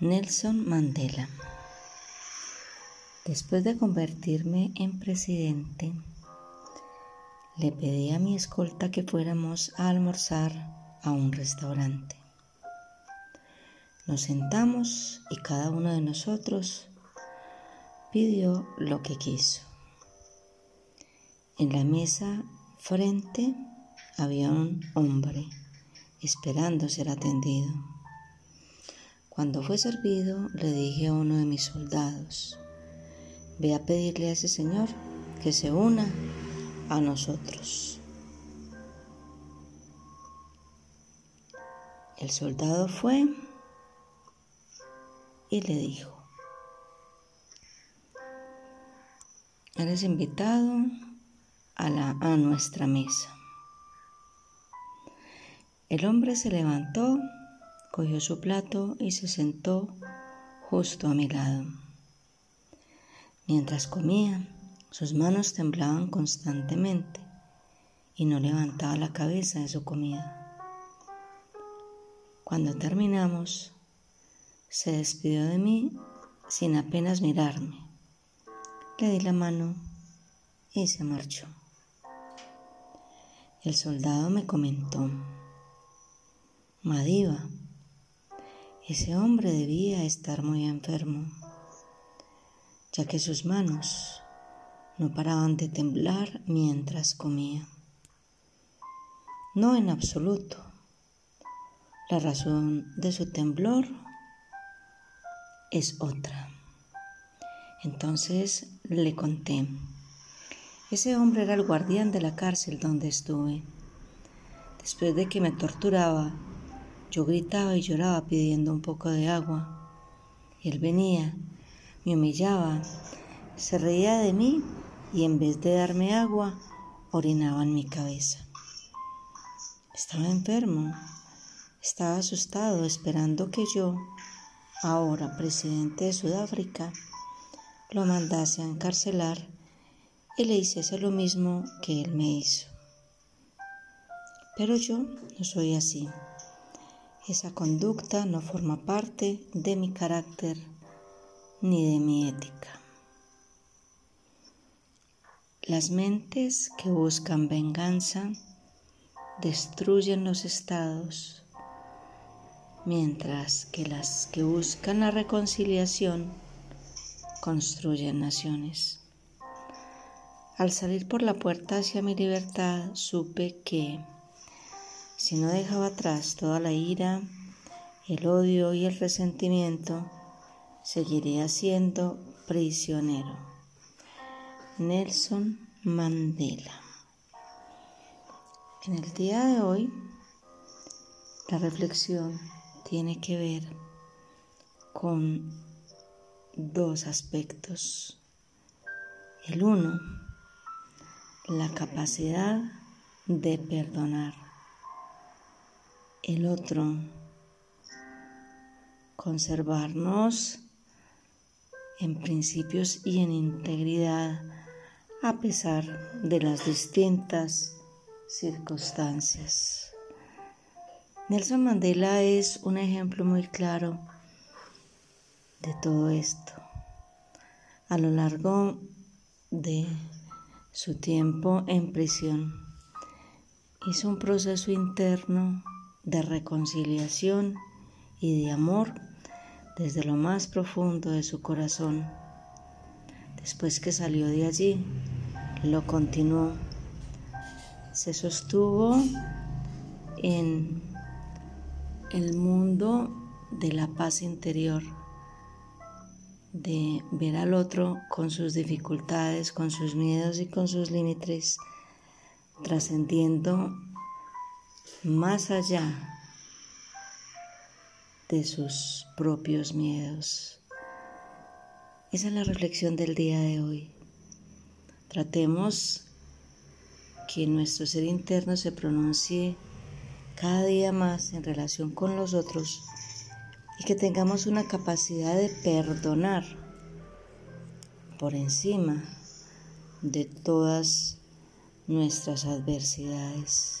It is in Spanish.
Nelson Mandela. Después de convertirme en presidente, le pedí a mi escolta que fuéramos a almorzar a un restaurante. Nos sentamos y cada uno de nosotros pidió lo que quiso. En la mesa frente había un hombre esperando ser atendido. Cuando fue servido, le dije a uno de mis soldados, ve a pedirle a ese señor que se una a nosotros. El soldado fue y le dijo, eres invitado a, a nuestra mesa. El hombre se levantó cogió su plato y se sentó justo a mi lado. Mientras comía, sus manos temblaban constantemente y no levantaba la cabeza de su comida. Cuando terminamos, se despidió de mí sin apenas mirarme. Le di la mano y se marchó. El soldado me comentó, Madiva, ese hombre debía estar muy enfermo, ya que sus manos no paraban de temblar mientras comía. No en absoluto. La razón de su temblor es otra. Entonces le conté. Ese hombre era el guardián de la cárcel donde estuve. Después de que me torturaba yo gritaba y lloraba pidiendo un poco de agua. Él venía, me humillaba, se reía de mí y en vez de darme agua, orinaba en mi cabeza. Estaba enfermo, estaba asustado esperando que yo, ahora presidente de Sudáfrica, lo mandase a encarcelar y le hiciese lo mismo que él me hizo. Pero yo no soy así. Esa conducta no forma parte de mi carácter ni de mi ética. Las mentes que buscan venganza destruyen los estados, mientras que las que buscan la reconciliación construyen naciones. Al salir por la puerta hacia mi libertad, supe que si no dejaba atrás toda la ira, el odio y el resentimiento, seguiría siendo prisionero. Nelson Mandela. En el día de hoy, la reflexión tiene que ver con dos aspectos. El uno, la capacidad de perdonar el otro, conservarnos en principios y en integridad a pesar de las distintas circunstancias. Nelson Mandela es un ejemplo muy claro de todo esto. A lo largo de su tiempo en prisión, hizo un proceso interno de reconciliación y de amor desde lo más profundo de su corazón. Después que salió de allí, lo continuó. Se sostuvo en el mundo de la paz interior, de ver al otro con sus dificultades, con sus miedos y con sus límites, trascendiendo más allá de sus propios miedos. Esa es la reflexión del día de hoy. Tratemos que nuestro ser interno se pronuncie cada día más en relación con los otros y que tengamos una capacidad de perdonar por encima de todas nuestras adversidades.